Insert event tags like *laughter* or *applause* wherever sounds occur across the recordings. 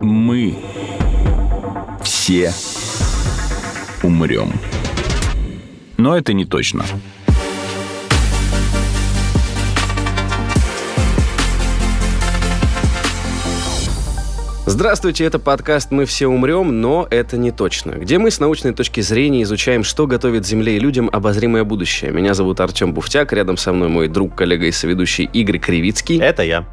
Мы все умрем. Но это не точно. Здравствуйте, это подкаст «Мы все умрем, но это не точно», где мы с научной точки зрения изучаем, что готовит Земле и людям обозримое будущее. Меня зовут Артем Буфтяк, рядом со мной мой друг, коллега и соведущий Игорь Кривицкий. Это я.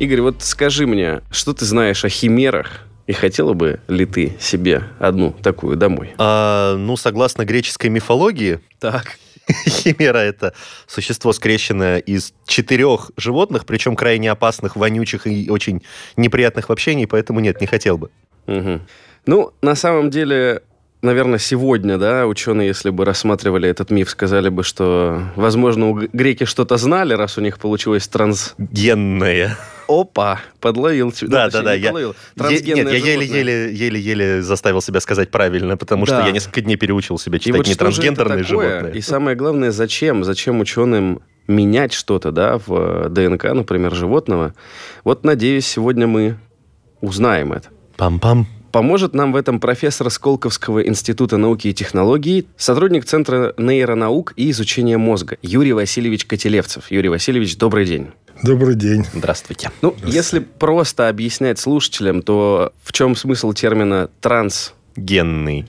Игорь, вот скажи мне, что ты знаешь о химерах и хотела бы ли ты себе одну такую домой? А, ну, согласно греческой мифологии, Так. *laughs* химера — это существо, скрещенное из четырех животных, причем крайне опасных, вонючих и очень неприятных в общении, поэтому нет, не хотел бы. Мгм. Ну, на самом деле, наверное, сегодня, да, ученые, если бы рассматривали этот миф, сказали бы, что, возможно, у греки что-то знали, раз у них получилось транс... Опа! Подловил тебя. Да, да, да, не я- подловил. Нет, я еле-еле, еле-еле заставил себя сказать правильно, потому что Да. я несколько дней переучил себя И читать вот не что трансгендерные животные. И самое главное, зачем? Зачем ученым менять что-то, да, в э, ДНК, например, животного? Вот, надеюсь, сегодня мы узнаем это. Пам-пам. Поможет нам в этом профессор Сколковского института науки и технологий, сотрудник Центра нейронаук и изучения мозга Юрий Васильевич Котелевцев. Юрий Васильевич, добрый день. Добрый день. Здравствуйте. Ну, если просто объяснять слушателям, то в чем смысл термина транс, Генный.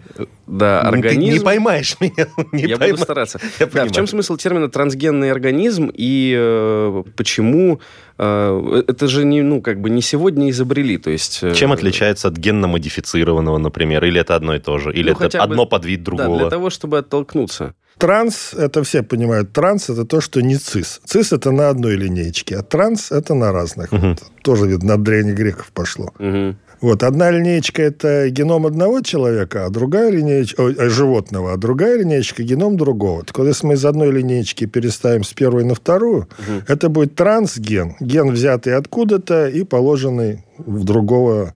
да, Ну, Ты организм? не поймаешь меня. *laughs* не Я буду пойма- стараться. Я Да, в чем смысл термина трансгенный организм и э, почему э, это же не ну как бы не сегодня изобрели, то есть э, Чем отличается от генно-модифицированного, например? Или это одно и то же? Или Ну, это хотя бы- одно под вид Да, другого? для того, чтобы оттолкнуться. Транс, это все понимают, транс это то, что не цис. Цис это на одной линеечке, а транс это на разных. Мгм. Вот, тоже, видно, от древних греков пошло. Мгм. Вот, одна линеечка это геном одного человека, а другая линеечка, э, животного, а другая линеечка геном другого. Так вот, если мы из одной линеечки переставим с первой на вторую, Мгм. это будет трансген. Ген, взятый откуда-то и положенный в другого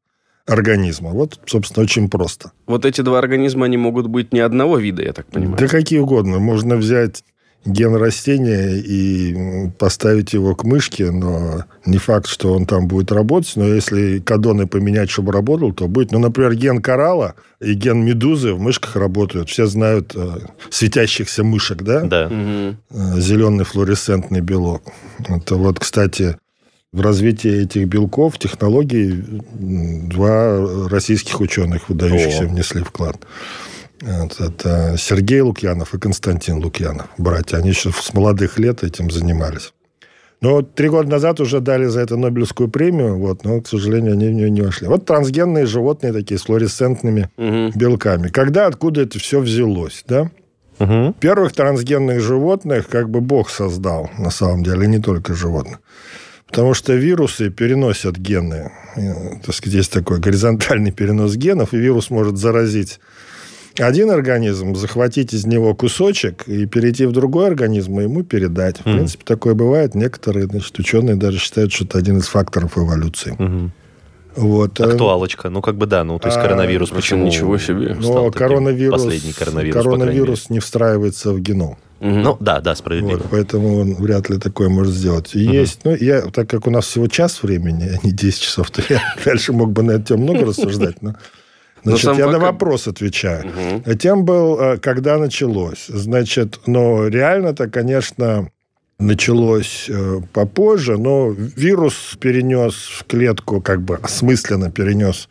организма. Вот, собственно, очень просто. Вот эти два организма, они могут быть не одного вида, я так понимаю. Да какие угодно. Можно взять ген растения и поставить его к мышке, но не факт, что он там будет работать. Но если кадоны поменять, чтобы работал, то будет. Ну, например, ген коралла и ген медузы в мышках работают. Все знают э, светящихся мышек, да? Да. Мгм. Э, зеленый флуоресцентный белок. Это вот, кстати, в развитии этих белков, технологий, два российских ученых выдающихся О. внесли вклад. Это Сергей Лукьянов и Константин Лукьянов, братья. Они еще с молодых лет этим занимались. Но вот три года назад уже дали за это Нобелевскую премию, вот, но, к сожалению, они в нее не вошли. Вот трансгенные животные такие с флуоресцентными Мгм. белками. Когда, откуда это все взялось, да? Мгм. Первых трансгенных животных как бы Бог создал, на самом деле, и не только животных. Потому что вирусы переносят гены. Э, Так сказать, есть такой горизонтальный перенос генов, и вирус может заразить один организм, захватить из него кусочек и перейти в другой организм и ему передать. В Мгм. принципе, такое бывает. Некоторые значит, ученые даже считают, что это один из факторов эволюции. Мгм. Вот. э, Актуалочка. Ну, как бы да. Ну, то есть А, коронавирус почему ничего себе. стал Но таким? коронавирус, Последний коронавирус, коронавирус не встраивается в геном. Мгм. Ну, да, да, справедливо. Вот, поэтому он вряд ли такое может сделать. И Есть, ну, я, так как у нас всего час времени, а не 10 часов, то я *laughs* дальше мог бы на эту тему много *laughs* рассуждать. Но значит, я факт- на вопрос отвечаю. А Тем был, э, когда началось. Значит, но реально-то, конечно, началось э, попозже, но вирус перенес в клетку, как бы осмысленно перенес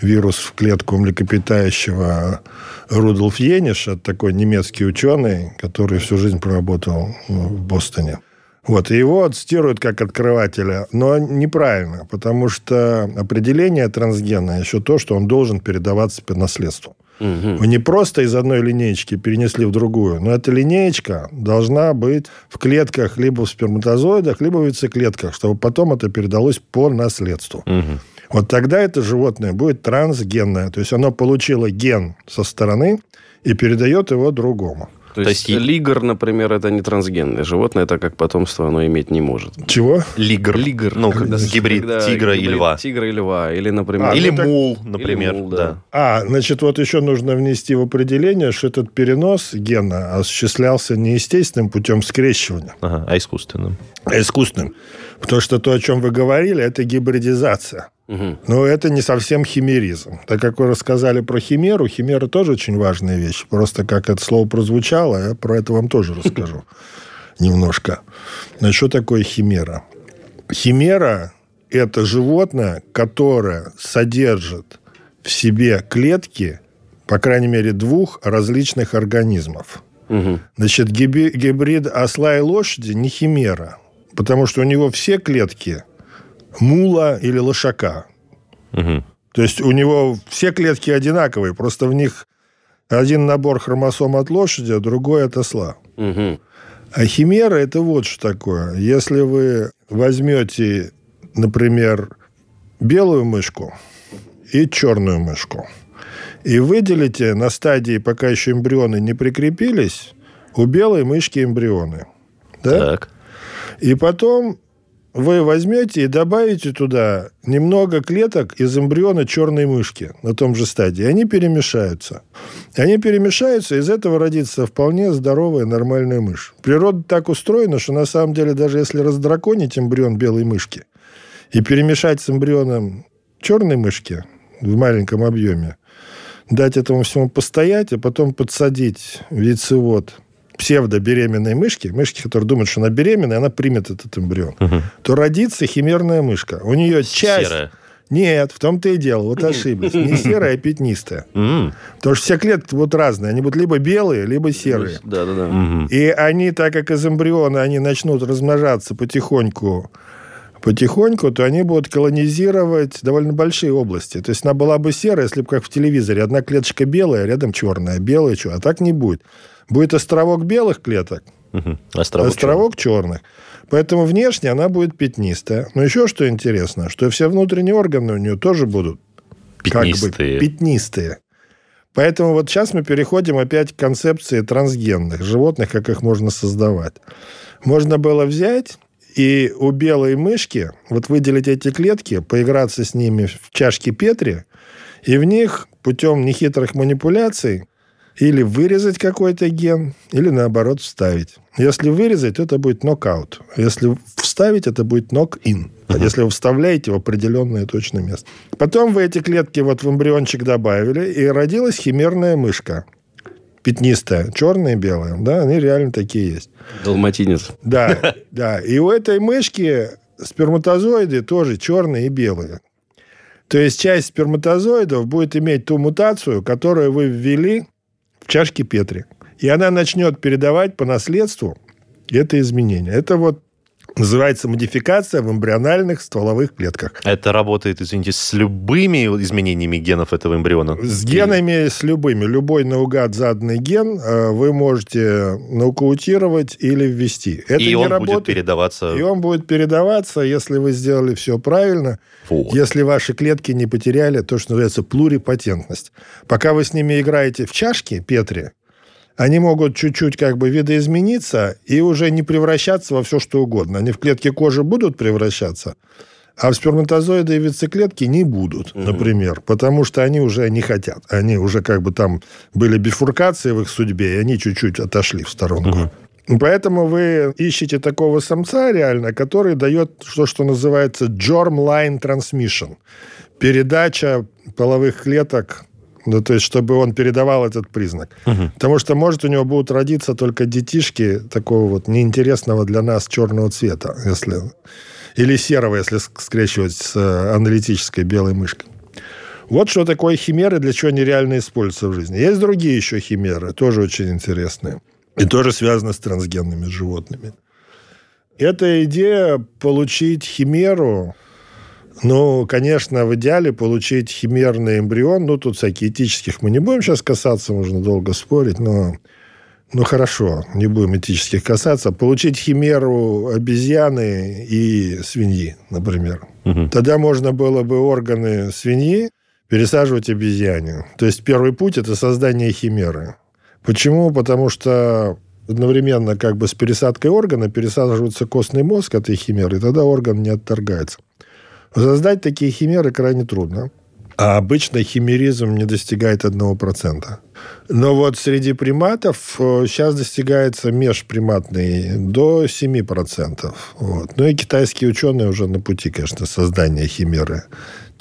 вирус в клетку млекопитающего Рудольф Ениш, это такой немецкий ученый, который всю жизнь проработал ну, в Бостоне. Вот, и его цитируют как открывателя, но неправильно, потому что определение трансгена еще то, что он должен передаваться по наследству. Мгм. Вы не просто из одной линеечки перенесли в другую, но эта линеечка должна быть в клетках либо в сперматозоидах, либо в яйцеклетках, чтобы потом это передалось по наследству. Мгм. Вот тогда это животное будет трансгенное. То есть оно получило ген со стороны и передает его другому. То, То есть, есть и- лигр, например, это не трансгенное животное, это как потомство оно иметь не может. Чего? Лигр. Лигр. Ну, когда гибрид когда тигра и гибрид льва. Тигра и льва. Или, например... А, Или ну так- мул, например. мул, да. да. А, значит, вот еще нужно внести в определение, что этот перенос гена осуществлялся не естественным путем скрещивания, Ага, а искусственным. а искусственным. Потому что то, о чем вы говорили, это гибридизация. Но это не совсем химеризм. Так как вы рассказали про химеру, химера тоже очень важная вещь. Просто как это слово прозвучало, я про это вам тоже расскажу *laughs* немножко. Значит, что такое химера? Химера – это животное, которое содержит в себе клетки, по крайней мере, двух различных организмов. Значит, гибрид осла и лошади не химера, потому что у него все клетки мула или лошака. Мгм. То есть у него все клетки одинаковые, просто в них один набор хромосом от лошади, а другой от осла. Мгм. А химера – это вот что такое. Если вы возьмете, например, белую мышку и черную мышку, и выделите на стадии, пока еще эмбрионы не прикрепились, у белой мышки эмбрионы. Да? Так. И потом вы возьмете и добавите туда немного клеток из эмбриона черной мышки на том же стадии. Они перемешаются. Они перемешаются, из этого родится вполне здоровая нормальная мышь. Природа так устроена, что на самом деле даже если раздраконить эмбрион белой мышки и перемешать с эмбрионом черной мышки в маленьком объеме, дать этому всему постоять, а потом подсадить в яйцевод псевдобеременной мышки, мышки, которая думает, что она беременная, она примет этот эмбрион, то родится химерная мышка. У нее часть... Серая. Нет, в том-то и дело. Вот ошиблись. Не серая, а пятнистая. М. Потому что все клетки вот разные. Они будут либо белые, либо серые. Да-да-да. Мгм. И они, так как из эмбриона они начнут размножаться потихоньку, потихоньку, то они будут колонизировать довольно большие области. То есть она была бы серая, если бы как в телевизоре. Одна клеточка белая, рядом черная, белая, черная. А так не будет. Будет островок белых клеток, Мгм. Островок. островок черных. Поэтому внешне она будет пятнистая. Но еще что интересно, что все внутренние органы у нее тоже будут как бы Пятнистые. пятнистые. Поэтому вот сейчас мы переходим опять к концепции трансгенных животных, как их можно создавать. Можно было взять и у белой мышки вот выделить эти клетки, поиграться с ними в чашке Петри, и в них путем нехитрых манипуляций или вырезать какой-то ген, или наоборот вставить. Если вырезать, то это будет нокаут. Если вставить, это будет нок-ин. Если вы вставляете в определенное точное место. Потом вы эти клетки вот в эмбриончик добавили, и родилась химерная мышка. Пятнистая, черная и белая. Да, они реально такие есть. Далматинец. Да, *laughs* да. И у этой мышки сперматозоиды тоже черные и белые. То есть часть сперматозоидов будет иметь ту мутацию, которую вы ввели в чашке Петри. И она начнет передавать по наследству это изменение. Это вот называется модификация в эмбриональных стволовых клетках. Это работает, извините, с любыми изменениями генов этого эмбриона? С генами, с любыми. Любой наугад заданный ген э, вы можете нокаутировать или ввести. Это И не он работает. будет передаваться... И он будет передаваться, если вы сделали все правильно, Вот. если ваши клетки не потеряли то, что называется плурипатентность. Пока вы с ними играете в чашки Петри, они могут чуть-чуть как бы видоизмениться и уже не превращаться во все, что угодно. Они в клетке кожи будут превращаться, а в сперматозоиды и вициклетки не будут, например, потому что они уже не хотят. Они уже как бы там были бифуркации в их судьбе, и они чуть-чуть отошли в сторонку. Поэтому вы ищете такого самца реально, который дает то, что называется germline transmission. Передача половых клеток, ну, то есть, чтобы он передавал этот признак. Потому что, может, у него будут родиться только детишки такого вот неинтересного для нас черного цвета, если... Или серого, если ск- скрещивать с э, аналитической белой мышкой. Вот что такое химеры, для чего они реально используются в жизни. Есть другие еще химеры, тоже очень интересные. И тоже связаны с трансгенными животными. Это идея получить химеру, ну, конечно, в идеале получить химерный эмбрион. Ну, тут всякие этических мы не будем сейчас касаться, можно долго спорить, но... Ну, хорошо, не будем этических касаться. Получить химеру обезьяны и свиньи, например. Мгм. Тогда можно было бы органы свиньи пересаживать обезьяне. То есть первый путь – это создание химеры. Почему? Потому что одновременно как бы с пересадкой органа пересаживается костный мозг этой химеры, и тогда орган не отторгается. Создать такие химеры крайне трудно. А обычно химеризм не достигает 1%. Но вот среди приматов э, сейчас достигается межприматный до 7%. Вот. Ну и китайские ученые уже на пути, конечно, создания химеры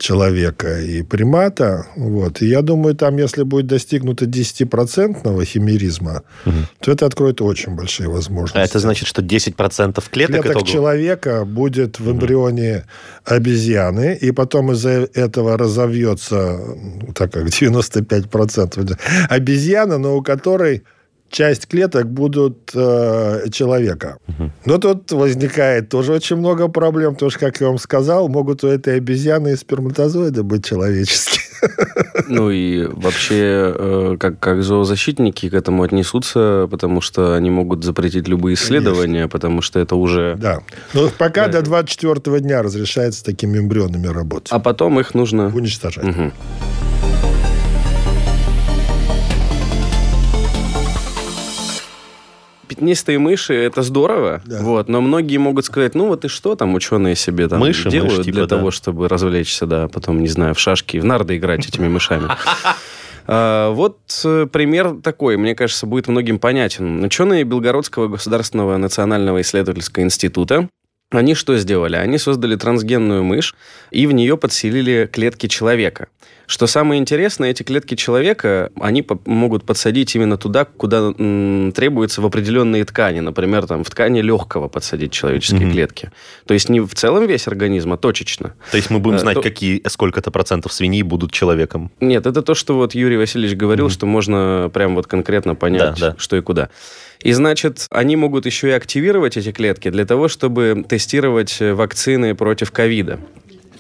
человека и примата. Вот. И я думаю, там, если будет достигнуто 10% химеризма, угу. то это откроет очень большие возможности. А это значит, что 10% клеток, клеток человека будет в эмбрионе угу. обезьяны, и потом из-за этого разовьется, так как 95% обезьяна, но у которой часть клеток будут э, человека. Угу. Но тут возникает тоже очень много проблем, потому что, как я вам сказал, могут у этой обезьяны и сперматозоиды быть человеческие. *laughs* Ну и вообще, э, как, как зоозащитники к этому отнесутся, потому что они могут запретить любые исследования, Конечно. потому что это уже... Да. Но пока да. до 24 дня разрешается такими эмбрионами работать. А потом их нужно... Уничтожать. Угу. Пятнистые мыши это здорово, да. вот, но многие могут сказать, ну вот и что там ученые себе там мыши, делают мышь, типа, для да. того, чтобы развлечься, да, потом, не знаю, в шашки, в нарды играть этими мышами. *laughs* А, вот э, пример такой, мне кажется, будет многим понятен. Ученые Белгородского государственного национального исследовательского института они что сделали? Они создали трансгенную мышь и в нее подселили клетки человека. Что самое интересное, эти клетки человека, они по- могут подсадить именно туда, куда м, требуется в определенные ткани. Например, там, в ткани легкого подсадить человеческие mm-hmm. клетки. То есть не в целом весь организм, а точечно. То есть мы будем э, знать, а, какие сколько-то процентов свиней будут человеком? Нет, это то, что вот Юрий Васильевич говорил, mm-hmm. что можно прям вот конкретно понять, да, да. что и куда. И значит, они могут еще и активировать эти клетки для того, чтобы тестировать вакцины против ковида.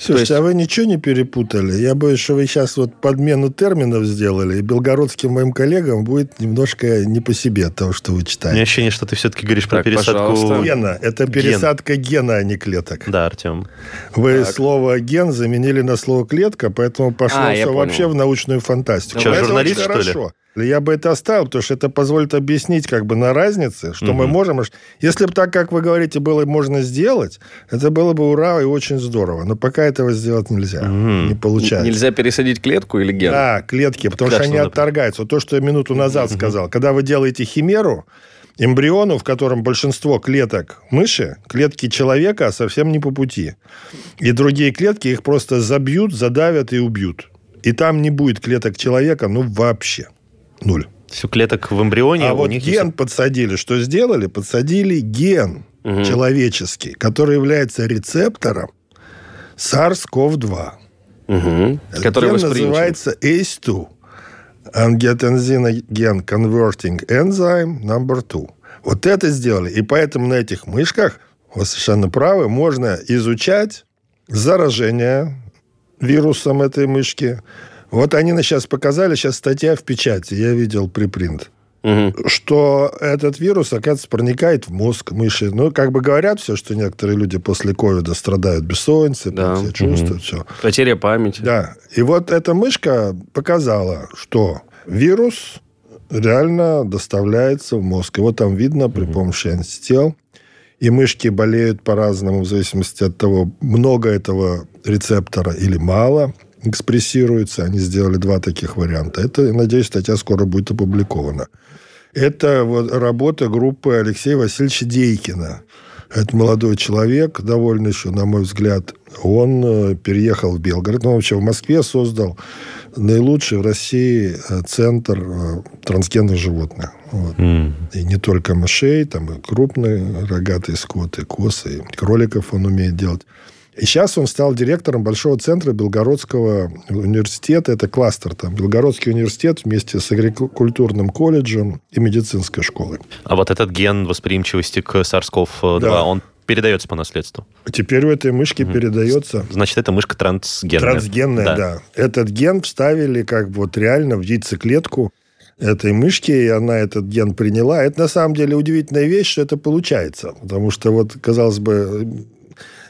Слушайте, есть... а вы ничего не перепутали? Я боюсь, что вы сейчас вот подмену терминов сделали, и белгородским моим коллегам будет немножко не по себе от того, что вы читаете. У меня ощущение, что ты все-таки говоришь так, про пересадку... Пожалуйста. Гена. Это пересадка Ген. гена, а не клеток. Да, Артем. Вы так. слово «ген» заменили на слово «клетка», поэтому пошло а, все вообще в научную фантастику. Что, журналист, что ли? Я бы это оставил, потому что это позволит объяснить как бы на разнице, что угу. мы можем... Если бы так, как вы говорите, было можно сделать, это было бы ура и очень здорово. Но пока этого сделать нельзя. Угу. Не получается. Нельзя пересадить клетку или ген? Да, клетки, потому Клетку что они отторгаются. То, что я минуту назад угу. сказал. Когда вы делаете химеру, эмбриону, в котором большинство клеток мыши, клетки человека совсем не по пути. И другие клетки их просто забьют, задавят и убьют. И там не будет клеток человека, ну, вообще. Ноль. Все клеток в эмбрионе. А вот них ген есть... подсадили. Что сделали? Подсадили ген угу. человеческий, который является рецептором SARS-CoV-2. Угу. Который ген называется ACE2. Angiotensin Converting Enzyme number 2. Вот это сделали. И поэтому на этих мышках, вы совершенно правы, можно изучать заражение вирусом этой мышки, вот они сейчас показали, сейчас статья в печати, я видел припринт. Угу. Что этот вирус, оказывается, проникает в мозг мыши. Ну, как бы говорят все, что некоторые люди после ковида страдают бессонницей, да. все чувствуют, угу. все. Потеря памяти. Да. И вот эта мышка показала, что вирус реально доставляется в мозг. Его там видно при помощи антител. И мышки болеют по-разному, в зависимости от того, много этого рецептора или мало экспрессируется. Они сделали два таких варианта. Это, надеюсь, статья скоро будет опубликована. Это вот работа группы Алексея Васильевича Дейкина. Это молодой человек, довольно еще, на мой взгляд. Он э, переехал в Белгород. Он вообще в Москве создал наилучший в России э, центр э, трансгенных животных. Вот. Mm. И не только мышей, там и крупные рогатые скоты, косы, и кроликов он умеет делать. И сейчас он стал директором большого центра Белгородского университета. Это кластер там. Белгородский университет вместе с агрикультурным колледжем и медицинской школой. А вот этот ген восприимчивости к SARS-CoV-2, да. он передается по наследству. Теперь у этой мышки угу. передается. Значит, эта мышка трансгенная. Трансгенная, да. да. Этот ген вставили как бы вот реально в яйцеклетку этой мышки, и она этот ген приняла. Это на самом деле удивительная вещь, что это получается. Потому что вот, казалось бы,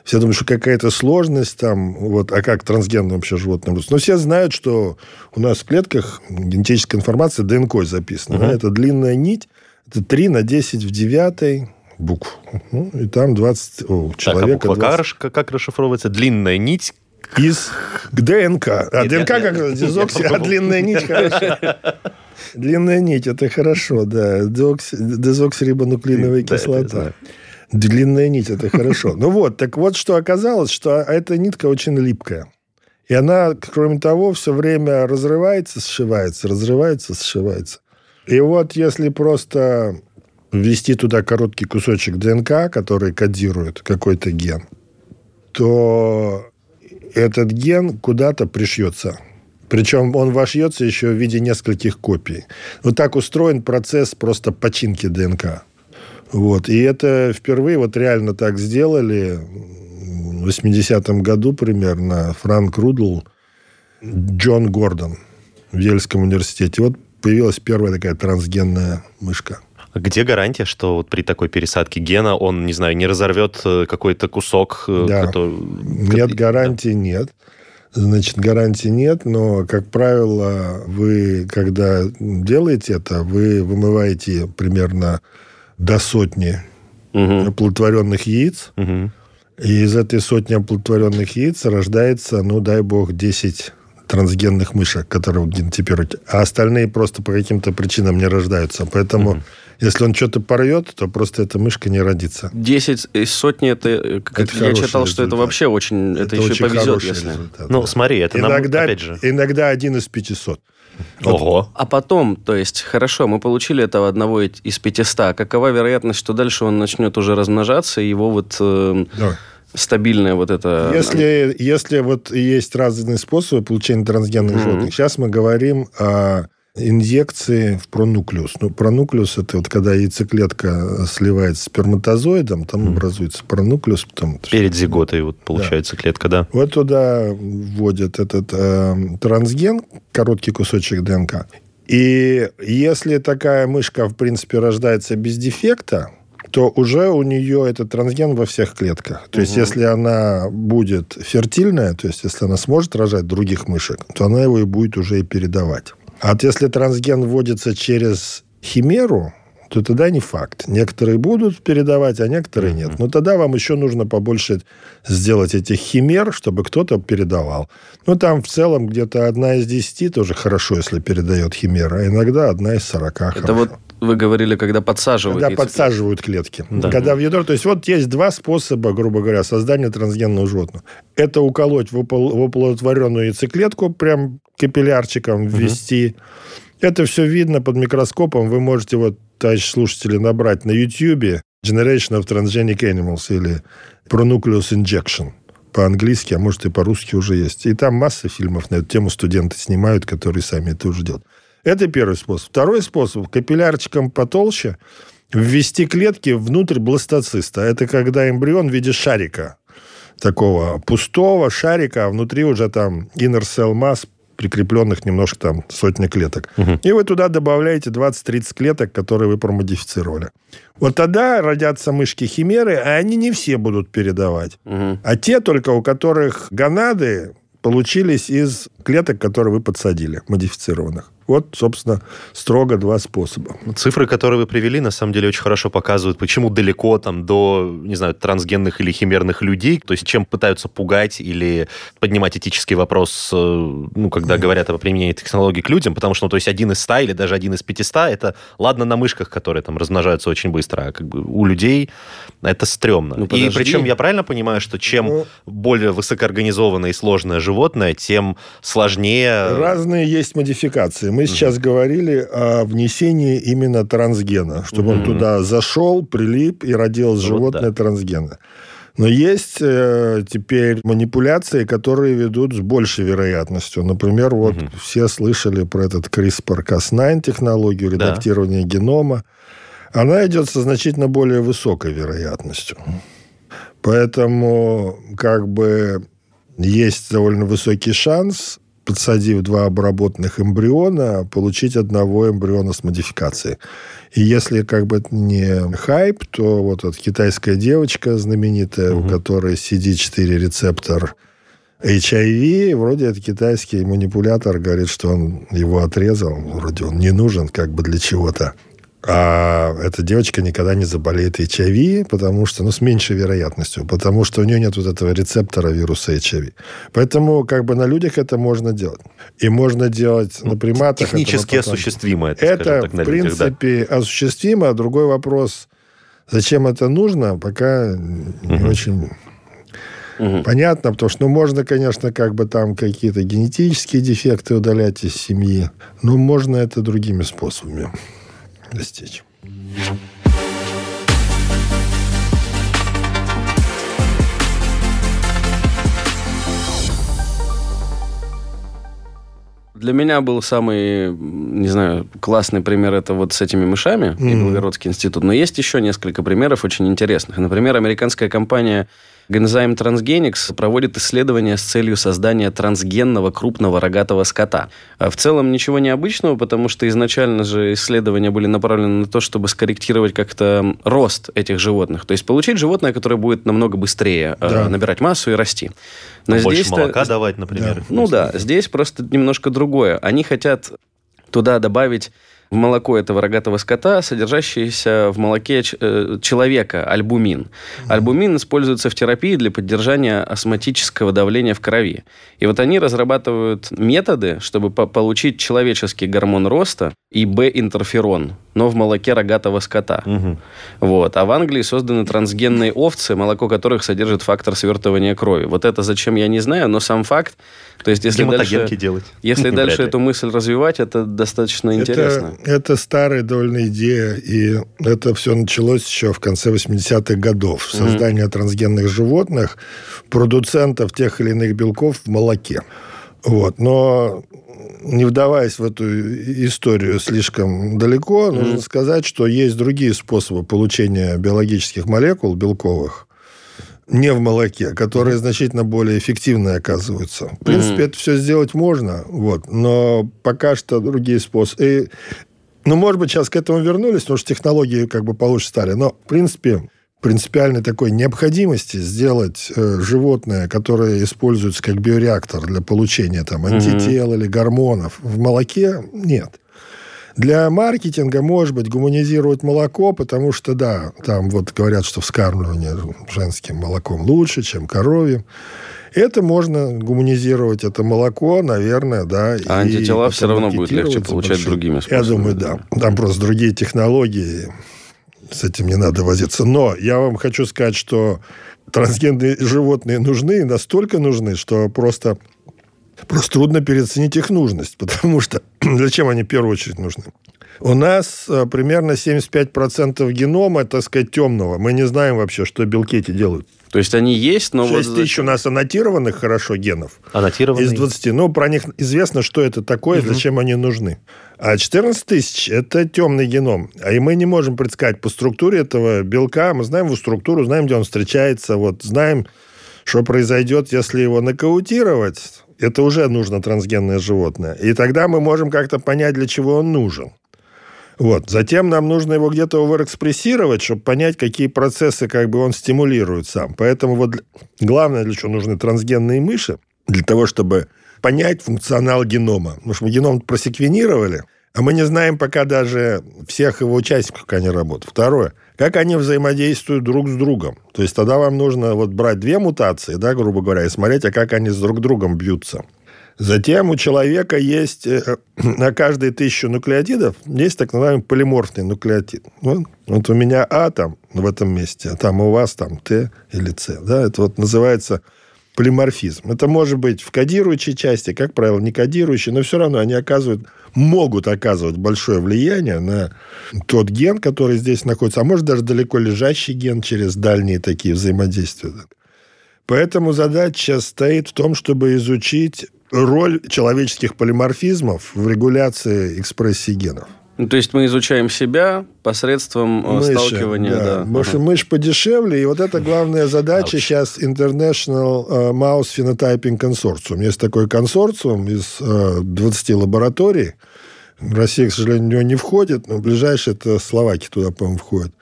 все думают, что какая-то сложность там, вот, а как трансгенным вообще животным Но все знают, что у нас в клетках генетическая информация ДНК записана. Угу. Да? Это длинная нить, это 3 на 10 в 9 букв. Ну, и там 20... О, человека так, а 20... как, как расшифровывается длинная нить из к ДНК. А нет, ДНК нет, как дезокси, а длинная нить *laughs* хорошо. Длинная нить, это хорошо, да. Дезоксирибонуклеиновая кислота. Длинная нить, это хорошо. *laughs* Ну вот, так вот, что оказалось, что эта нитка очень липкая. И она, кроме того, все время разрывается, сшивается, разрывается, сшивается. И вот если просто ввести туда короткий кусочек ДНК, который кодирует какой-то ген, то этот ген куда-то пришьется. Причем он вошьется еще в виде нескольких копий. Вот так устроен процесс просто починки ДНК. Вот. И это впервые вот реально так сделали в 80-м году примерно Франк Рудл, Джон Гордон в Ельском университете. Вот появилась первая такая трансгенная мышка. Где гарантия, что вот при такой пересадке гена он, не знаю, не разорвет э, какой-то кусок? Э, да. Который... Нет, гарантии да. нет. Значит, гарантии нет, но, как правило, вы, когда делаете это, вы вымываете примерно до сотни угу. оплодотворенных яиц. Угу. И из этой сотни оплодотворенных яиц рождается, ну, дай бог, 10 трансгенных мышек, которые вы генотипируете. А остальные просто по каким-то причинам не рождаются. Поэтому... Угу если он что-то порвет, то просто эта мышка не родится. Десять из сотни, это, как это я читал, результат. что это вообще очень, это, это еще очень повезет, если... Результат, ну, да. смотри, это иногда, нам, опять же... Иногда один из пятисот. Ого. А потом, то есть, хорошо, мы получили этого одного из 500. Какова вероятность, что дальше он начнет уже размножаться, и его вот... Э, Давай стабильное вот это... Если, если вот есть разные способы получения трансгенных mm-hmm. животных, сейчас мы говорим о инъекции в пронуклеус. Ну, пронуклеус – это вот когда яйцеклетка сливается с сперматозоидом, там mm. образуется пронуклеус. Потом... Перед зиготой вот получается да. клетка, да? Вот туда вводят этот э, трансген, короткий кусочек ДНК. И если такая мышка, в принципе, рождается без дефекта, то уже у нее этот трансген во всех клетках. То угу. есть, если она будет фертильная, то есть, если она сможет рожать других мышек, то она его и будет уже и передавать. А вот если трансген вводится через химеру, то тогда не факт. Некоторые будут передавать, а некоторые нет. Но тогда вам еще нужно побольше сделать этих химер, чтобы кто-то передавал. Ну, там в целом где-то одна из десяти тоже хорошо, если передает химера, а иногда одна из сорока. Это хорошо. вот вы говорили, когда подсаживают. Когда подсаживают клетки. Да. Когда в ядро... То есть вот есть два способа, грубо говоря, создания трансгенного животного. Это уколоть в, оплодотворенную яйцеклетку, прям капиллярчиком ввести. Угу. Это все видно под микроскопом. Вы можете, вот, товарищ слушатели, набрать на YouTube Generation of Transgenic Animals или Pronucleus Injection по-английски, а может и по-русски уже есть. И там масса фильмов на эту тему студенты снимают, которые сами это уже делают. Это первый способ. Второй способ – капиллярчиком потолще ввести клетки внутрь бластоциста. Это когда эмбрион в виде шарика, такого пустого шарика, а внутри уже там inner cell mass, прикрепленных немножко там сотни клеток. Угу. И вы туда добавляете 20-30 клеток, которые вы промодифицировали. Вот тогда родятся мышки-химеры, а они не все будут передавать. Угу. А те только, у которых гонады получились из клеток, которые вы подсадили, модифицированных. Вот, собственно, строго два способа. Цифры, которые вы привели, на самом деле очень хорошо показывают, почему далеко там до, не знаю, трансгенных или химерных людей, то есть чем пытаются пугать или поднимать этический вопрос, э, ну, когда говорят о применении технологий к людям, потому что, ну, то есть один из ста или даже один из пятиста, это, ладно, на мышках, которые там размножаются очень быстро, а как бы у людей это стрёмно. Ну, и причем я правильно понимаю, что чем ну, более высокоорганизованное и сложное животное, тем сложнее... Разные есть модификации. Мы сейчас говорили о внесении именно трансгена, чтобы он туда зашел, прилип и родилось вот животное да. трансгена. Но есть э, теперь манипуляции, которые ведут с большей вероятностью. Например, вот угу. все слышали про этот CRISPR-Cas9 технологию редактирования да. генома. Она идет со значительно более высокой вероятностью. Поэтому как бы есть довольно высокий шанс подсадив два обработанных эмбриона, получить одного эмбриона с модификацией. И если как бы это не хайп, то вот эта китайская девочка знаменитая, угу. у которой CD4 рецептор HIV, вроде это китайский манипулятор, говорит, что он его отрезал, вроде он не нужен как бы для чего-то а эта девочка никогда не заболеет HIV, потому что, ну, с меньшей вероятностью, потому что у нее нет вот этого рецептора вируса HIV. Поэтому как бы на людях это можно делать. И можно делать на приматах. Технически это осуществимо это, Это, так, в принципе, да. осуществимо. Другой вопрос, зачем это нужно, пока не угу. очень Мгм. Понятно, потому что, ну, можно, конечно, как бы там какие-то генетические дефекты удалять из семьи, но можно это другими способами достичь. Для меня был самый, не знаю, классный пример это вот с этими мышами и Мгм. Белгородский институт. Но есть еще несколько примеров очень интересных. Например, американская компания Genzyme Transgenics проводит исследования с целью создания трансгенного крупного рогатого скота. А В целом ничего необычного, потому что изначально же исследования были направлены на то, чтобы скорректировать как-то рост этих животных. То есть получить животное, которое будет намного быстрее э, Да. набирать массу и расти. Но Больше здесь-то- молока давать, например. Да. ну да, здесь просто немножко другое. Они хотят туда добавить молоко этого рогатого скота, содержащийся в молоке ч- э, человека альбумин. Альбумин используется в терапии для поддержания астматического давления в крови. И вот они разрабатывают методы, чтобы по- получить человеческий гормон роста и Б-интерферон, но в молоке рогатого скота. Мгм. Вот. А в Англии созданы трансгенные овцы, молоко которых содержит фактор свертывания крови. Вот это зачем, я не знаю, но сам факт. То есть, если дальше, делать. если *laughs* дальше эту мысль развивать, это достаточно интересно. Это, старая довольно идея, и это все началось еще в конце 80-х годов. Создание трансгенных животных, продуцентов тех или иных белков в молоке. Вот. Но не вдаваясь в эту историю слишком далеко, нужно сказать, что есть другие способы получения биологических молекул белковых, не в молоке, которые значительно более эффективные оказываются. В принципе, это все сделать можно, вот, но пока что другие способы. И, ну, может быть, сейчас к этому вернулись, потому что технологии как бы получше стали. Но, в принципе, принципиальной такой необходимости сделать э, животное, которое используется как биореактор для получения там, антител или гормонов, в молоке нет. Для маркетинга, может быть, гуманизировать молоко, потому что, да, там вот говорят, что вскармливание женским молоком лучше, чем коровьим. Это можно гуманизировать, это молоко, наверное, да. А антитела все равно будет легче получать большие- другими Я способами. думаю, да. Там просто другие технологии, с этим не надо возиться. Но я вам хочу сказать, что трансгенные животные нужны, настолько нужны, что просто Просто трудно переоценить их нужность, потому что *clears throat* зачем они в первую очередь нужны? У нас э, примерно 75% генома, так сказать, темного. Мы не знаем вообще, что белки эти делают. То есть они есть, но 6 вот... тысяч у нас аннотированных хорошо генов Аннотированный. из 20. Ну, про них известно, что это такое, зачем они нужны. А 14 тысяч – это темный геном. А и мы не можем предсказать по структуре этого белка. Мы знаем его структуру, знаем, где он встречается, вот, знаем, что произойдет, если его нокаутировать. Это уже нужно трансгенное животное. И тогда мы можем как-то понять, для чего он нужен. Вот. Затем нам нужно его где-то оверэкспрессировать, чтобы понять, какие процессы как бы он стимулирует сам. Поэтому вот главное, для чего нужны трансгенные мыши, для того, чтобы понять функционал генома. Потому что мы геном просеквенировали, а мы не знаем пока даже всех его участников, как они работают. Второе, как они взаимодействуют друг с другом. То есть тогда вам нужно вот брать две мутации, да, грубо говоря, и смотреть, а как они с друг другом бьются. Затем у человека есть э, *clears throat* на каждые тысячу нуклеотидов есть так называемый полиморфный нуклеотид. Вот, вот у меня А там в этом месте, а там у вас там Т или С. Да? Это вот называется полиморфизм. Это может быть в кодирующей части, как правило, не кодирующей, но все равно они оказывают, могут оказывать большое влияние на тот ген, который здесь находится, а может даже далеко лежащий ген через дальние такие взаимодействия. Поэтому задача стоит в том, чтобы изучить роль человеческих полиморфизмов в регуляции экспрессии генов. Ну, то есть мы изучаем себя посредством э, Мыши, сталкивания... да. Да. Потому что мышь подешевле, и вот это главная задача Ауч. сейчас International э, Mouse Phenotyping Consortium. Есть такой консорциум из э, 20 лабораторий. Россия, к сожалению, в него не входит, но ближайшие это Словакия туда, по-моему, входит.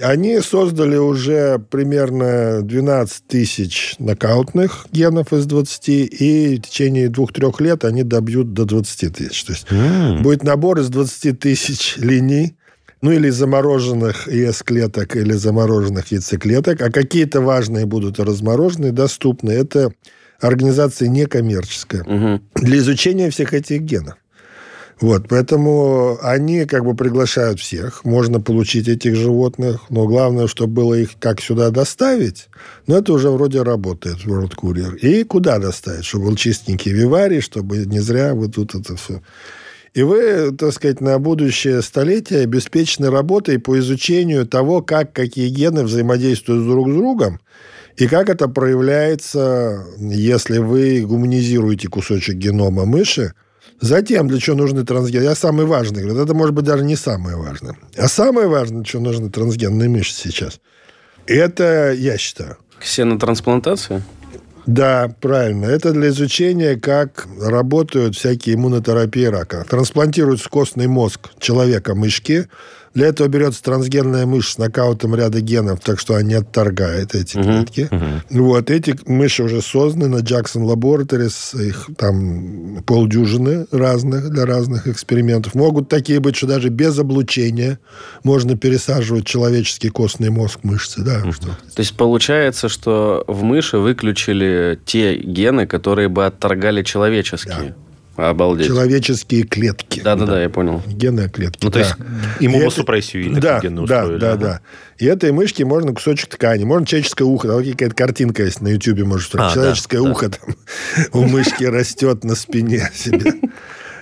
Они создали уже примерно 12 тысяч нокаутных генов из 20, и в течение двух-трех лет они добьют до 20 тысяч. То есть М. Будет набор из 20 тысяч линий, ну или замороженных ЕС-клеток, или замороженных яйцеклеток, а какие-то важные будут и размороженные, доступны. Это организация некоммерческая Мгм. для изучения всех этих генов. Вот, поэтому они как бы приглашают всех. Можно получить этих животных, но главное, чтобы было их как сюда доставить. Но это уже вроде работает, World Courier. И куда доставить? Чтобы был чистенький виварий, чтобы не зря вот тут это все. И вы, так сказать, на будущее столетие обеспечены работой по изучению того, как какие гены взаимодействуют друг с другом, и как это проявляется, если вы гуманизируете кусочек генома мыши, Затем, для чего нужны трансгены? Я самый важный. Говорю, это может быть даже не самое важное. А самое важное, для чего нужны трансгенные мышцы сейчас, это, я считаю... Ксенотрансплантация? Да, правильно. Это для изучения, как работают всякие иммунотерапии рака. Трансплантируют в костный мозг человека мышки, для этого берется трансгенная мышь с нокаутом ряда генов, так что она не отторгает эти uh-huh. клетки. Uh-huh. Вот, эти мыши уже созданы на Jackson Laboratories, их там полдюжины разных для разных экспериментов. Могут такие быть, что даже без облучения можно пересаживать человеческий костный мозг мышцы. Да, uh-huh. что. То есть получается, что в мыши выключили те гены, которые бы отторгали человеческие. Да. Обалдеть. Человеческие клетки. Да-да-да, я понял. Генные клетки. Ну, то да. есть иммуносупрессию и да, генные да, устроили. Да, да, да. И этой мышки можно кусочек ткани, можно человеческое ухо. Там какая-то картинка есть на Ютьюбе, может, а, человеческое да, ухо да. там у мышки растет на спине себе.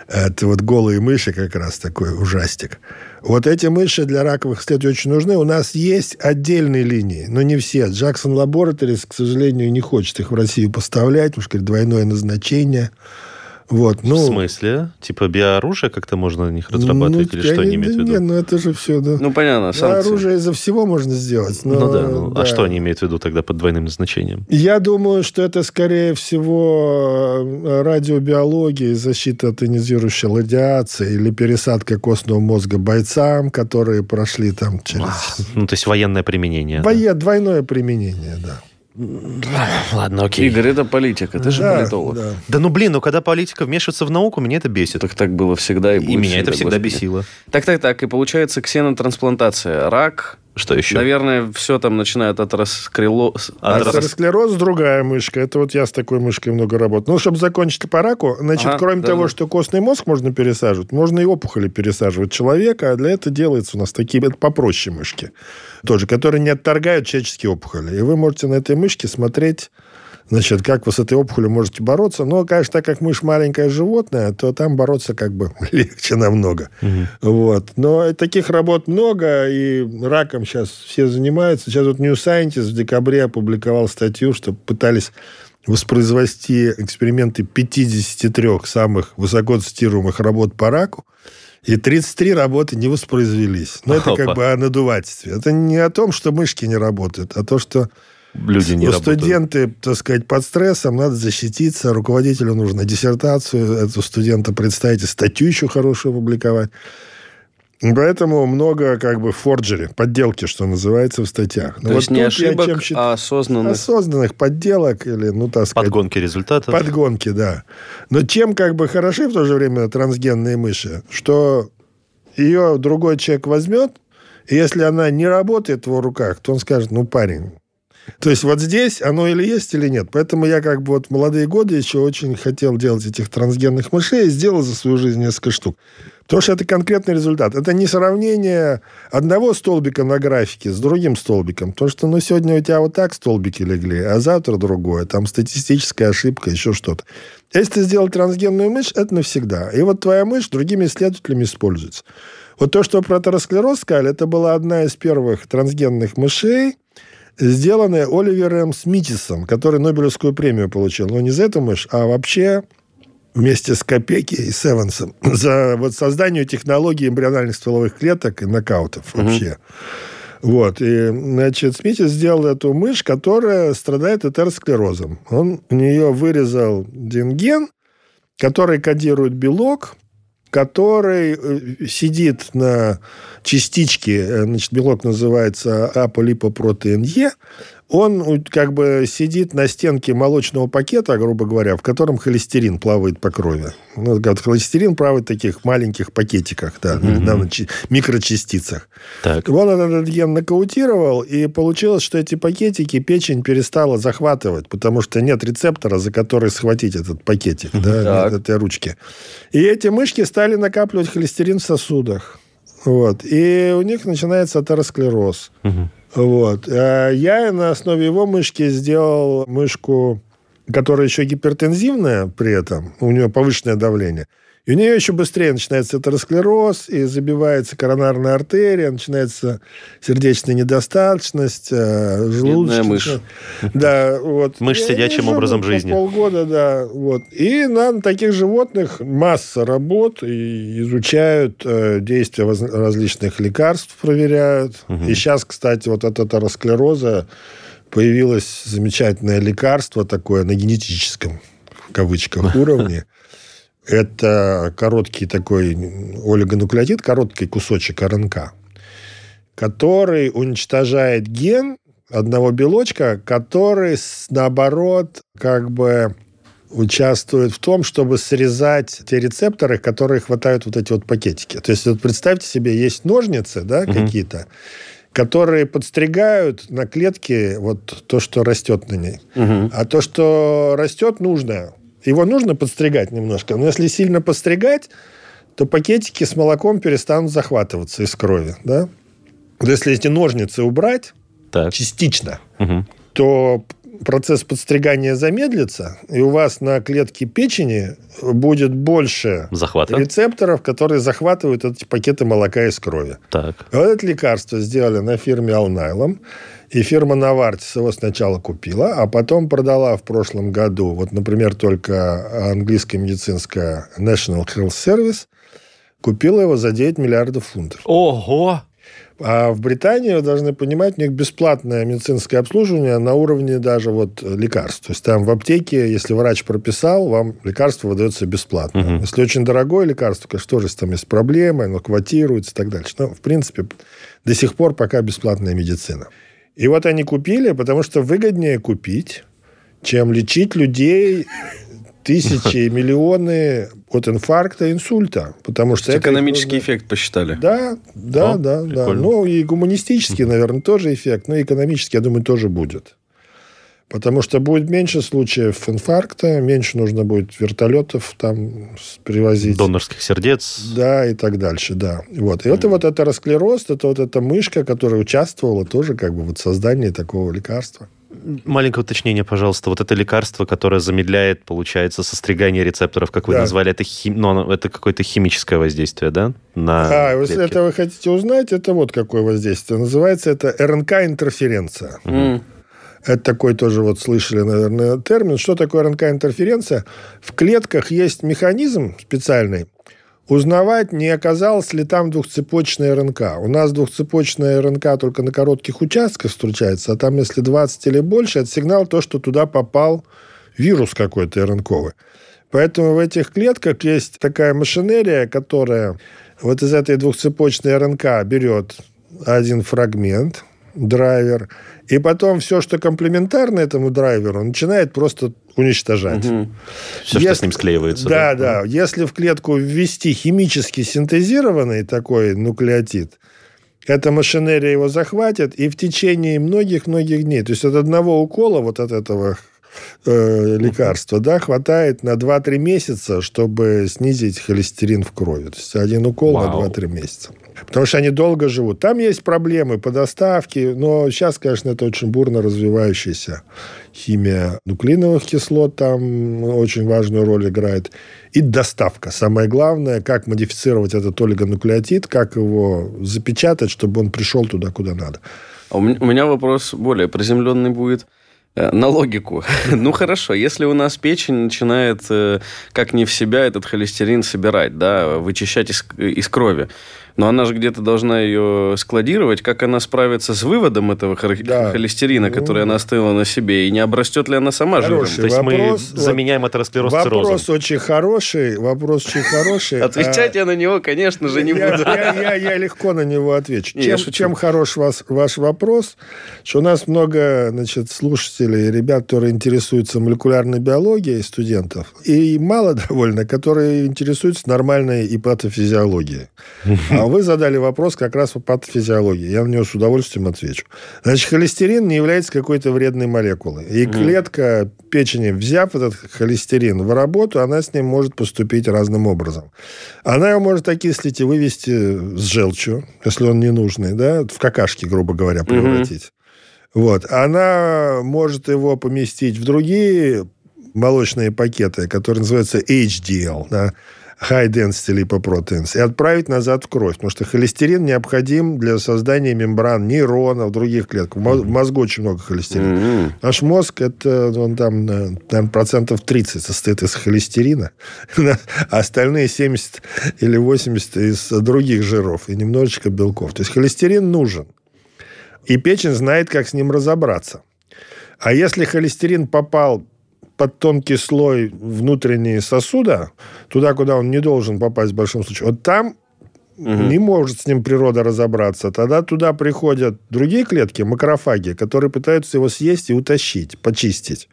Это вот голые мыши как раз такой ужастик. Вот эти мыши для раковых исследований очень нужны. У нас есть отдельные линии, но не все. Джексон Laboratories, к сожалению, не хочет их в Россию поставлять, потому что двойное назначение – вот, ну, в смысле? Типа биооружие как-то можно на них разрабатывать? Ну, или что они имеют в виду? Нет, ну это же все, да. Ну, понятно, санкции. Оружие из-за всего можно сделать. Но, ну да, ну, а да. а что они имеют в виду тогда под двойным назначением? Я думаю, что это, скорее всего, радиобиология, защита от ионизирующей радиации или пересадка костного мозга бойцам, которые прошли там через... Ну, то есть военное применение. Вое... Да? Двойное применение, да. Ладно, окей. Игорь, это политика, ты же да, политолог. Да. да ну блин, ну когда политика вмешивается в науку, меня это бесит. Так так было всегда и будет И меня это всегда господи. бесило. Так, так, так, и получается ксенотрансплантация. Рак, что еще? Наверное, все там начинает от расклероз. От Атеросклероз другая мышка. Это вот я с такой мышкой много работаю. Ну, чтобы закончить по раку, значит, ага, кроме да, того, да. что костный мозг можно пересаживать, можно и опухоли пересаживать человека, а для этого делается у нас такие, это попроще мышки тоже, которые не отторгают человеческие опухоли. И вы можете на этой мышке смотреть Значит, как вы с этой опухолью можете бороться? Но, конечно, так как мышь маленькое животное, то там бороться как бы *laughs* легче намного. Угу. Вот. Но таких работ много, и раком сейчас все занимаются. Сейчас вот New Scientist в декабре опубликовал статью, что пытались воспроизвести эксперименты 53 самых высоко цитируемых работ по раку. И 33 работы не воспроизвелись. Но это как бы о надувательстве. Это не о том, что мышки не работают, а то, что люди не студенты, работают. так сказать, под стрессом, надо защититься, руководителю нужно диссертацию этого студента представить, и статью еще хорошую публиковать. Поэтому много как бы форджери, подделки, что называется, в статьях. Но То вот есть не ошибок, чем счит... а осознанных... Осознанных подделок или, ну, так сказать... Подгонки результатов. Подгонки, да. Но чем как бы хороши в то же время трансгенные мыши, что ее другой человек возьмет, и если она не работает в его руках, то он скажет, ну, парень, то есть вот здесь оно или есть, или нет. Поэтому я как бы вот в молодые годы еще очень хотел делать этих трансгенных мышей и сделал за свою жизнь несколько штук. Потому что это конкретный результат. Это не сравнение одного столбика на графике с другим столбиком. Потому что ну, сегодня у тебя вот так столбики легли, а завтра другое. Там статистическая ошибка, еще что-то. Если ты сделал трансгенную мышь, это навсегда. И вот твоя мышь другими исследователями используется. Вот то, что про атеросклероз сказали, это была одна из первых трансгенных мышей, сделанная Оливером Смитисом, который Нобелевскую премию получил. Но не за эту мышь, а вообще вместе с Копеки и Севансом *clears throat* за вот создание технологии эмбриональных стволовых клеток и нокаутов угу. вообще. Вот. И, значит, Смитис сделал эту мышь, которая страдает атеросклерозом. Он у нее вырезал динген, который кодирует белок, который э, сидит на частичке, э, значит, белок называется аполипопротеин Е, он как бы сидит на стенке молочного пакета, грубо говоря, в котором холестерин плавает по крови. Ну, холестерин плавает в таких маленьких пакетиках, да, mm-hmm. микрочастицах. Так. Он этот ген нокаутировал, и получилось, что эти пакетики печень перестала захватывать, потому что нет рецептора, за который схватить этот пакетик, да, этой ручки. И эти мышки стали накапливать холестерин в сосудах. Вот. И у них начинается атеросклероз. Угу. Вот. А я на основе его мышки сделал мышку, которая еще гипертензивная при этом, у нее повышенное давление. И у нее еще быстрее начинается атеросклероз, и забивается коронарная артерия, начинается сердечная недостаточность, э, желудочная. мышь. Да, вот. Мышь сидячим образом жизни. Полгода, да. Вот. И на таких животных масса работ, и изучают э, действия различных лекарств, проверяют. Угу. И сейчас, кстати, вот от атеросклероза появилось замечательное лекарство такое на генетическом, в кавычках, *laughs* уровне. Это короткий такой олигонуклеотид, короткий кусочек РНК, который уничтожает ген одного белочка, который, наоборот, как бы участвует в том, чтобы срезать те рецепторы, которые хватают вот эти вот пакетики. То есть вот представьте себе, есть ножницы, да, угу. какие-то, которые подстригают на клетке вот то, что растет на ней. Угу. А то, что растет, нужно. Его нужно подстригать немножко. Но если сильно подстригать, то пакетики с молоком перестанут захватываться из крови. Да? Если эти ножницы убрать так. частично, угу. то процесс подстригания замедлится, и у вас на клетке печени будет больше Захвата. рецепторов, которые захватывают эти пакеты молока из крови. Так. Вот это лекарство сделали на фирме Алнайлом. И фирма Novartis его сначала купила, а потом продала в прошлом году. Вот, например, только английская медицинская National Health Service купила его за 9 миллиардов фунтов. Ого! А в Британии, вы должны понимать, у них бесплатное медицинское обслуживание на уровне даже вот лекарств. То есть там в аптеке, если врач прописал, вам лекарство выдается бесплатно. Угу. Если очень дорогое лекарство, конечно, тоже там есть проблемы, оно квотируется и так дальше. Но, в принципе, до сих пор пока бесплатная медицина. И вот они купили, потому что выгоднее купить, чем лечить людей *laughs* тысячи, миллионы от инфаркта, инсульта. Потому что экономический это, эффект посчитали. Да, да, О, да, да. Ну, и гуманистический, наверное, тоже эффект, но и экономический, я думаю, тоже будет. Потому что будет меньше случаев инфаркта, меньше нужно будет вертолетов там привозить. Донорских сердец. Да, и так дальше, да. Вот. И mm. это вот это расклероз, это вот эта мышка, которая участвовала тоже как бы в создании такого лекарства. Маленькое уточнение, пожалуйста. Вот это лекарство, которое замедляет, получается, состригание рецепторов, как вы да. назвали, это, хим... ну, это какое-то химическое воздействие, да? На а, если это вы хотите узнать, это вот какое воздействие. Называется это РНК-интерференция. Mm. Это такой тоже вот слышали, наверное, термин. Что такое РНК-интерференция? В клетках есть механизм специальный, узнавать, не оказалось ли там двухцепочная РНК. У нас двухцепочная РНК только на коротких участках встречается, а там, если 20 или больше, это сигнал то, что туда попал вирус какой-то РНКовый. Поэтому в этих клетках есть такая машинерия, которая вот из этой двухцепочной РНК берет один фрагмент, драйвер, и потом все, что комплементарно этому драйверу, начинает просто уничтожать. Угу. Все, Если, что с ним склеивается. Да, да, да. Если в клетку ввести химически синтезированный такой нуклеотид, эта машинерия его захватит, и в течение многих-многих дней, то есть от одного укола вот от этого э, лекарства, да, хватает на 2-3 месяца, чтобы снизить холестерин в крови. То есть один укол Вау. на 2-3 месяца. Потому что они долго живут. Там есть проблемы по доставке, но сейчас, конечно, это очень бурно развивающаяся химия нуклеиновых кислот там очень важную роль играет. И доставка. Самое главное, как модифицировать этот олигонуклеотид, как его запечатать, чтобы он пришел туда, куда надо. А у меня вопрос более приземленный будет на логику. *laughs* ну хорошо, если у нас печень начинает э, как не в себя этот холестерин собирать, да, вычищать из, из крови, Но она же где-то должна ее складировать. Как она справится с выводом этого Да. холестерина, который она оставила на себе? И не обрастет ли она сама жиром? То есть вопрос. мы заменяем атеросклероз циррозом. Вопрос очень хороший, вопрос очень хороший. *laughs* Отвечать я на него, конечно же, не буду. я- легко на него отвечу. Чем, хорош ваш вопрос, что у нас много значит, слушателей, ребят, которые интересуются молекулярной биологией, студентов, и мало довольно, которые интересуются нормальной и патофизиологией. *laughs* А вы задали вопрос как раз по патофизиологии. Я на него с удовольствием отвечу. Значит, холестерин не является какой-то вредной молекулой. И клетка печени, взяв этот холестерин в работу, она с ним может поступить разным образом. Она его может окислить и вывести с желчью, если он ненужный, да, в какашки, грубо говоря, превратить. Вот. Она может его поместить в другие молочные пакеты, которые называются HDL, да, High Density Lipoproteins, и отправить назад в кровь. Потому что холестерин необходим для создания мембран нейронов, других клеток. В мо- в мозгу очень много холестерина. Мгм. Наш мозг, это он там, э, наверное, процентов 30 состоит из холестерина, *laughs* а остальные 70 или 80 из других жиров и немножечко белков. То есть холестерин нужен. И печень знает, как с ним разобраться. А если холестерин попал под тонкий слой внутренние сосуда, туда, куда он не должен попасть в большом случае, вот там не может с ним природа разобраться. Тогда туда приходят другие клетки, макрофаги, которые пытаются его съесть и утащить, почистить.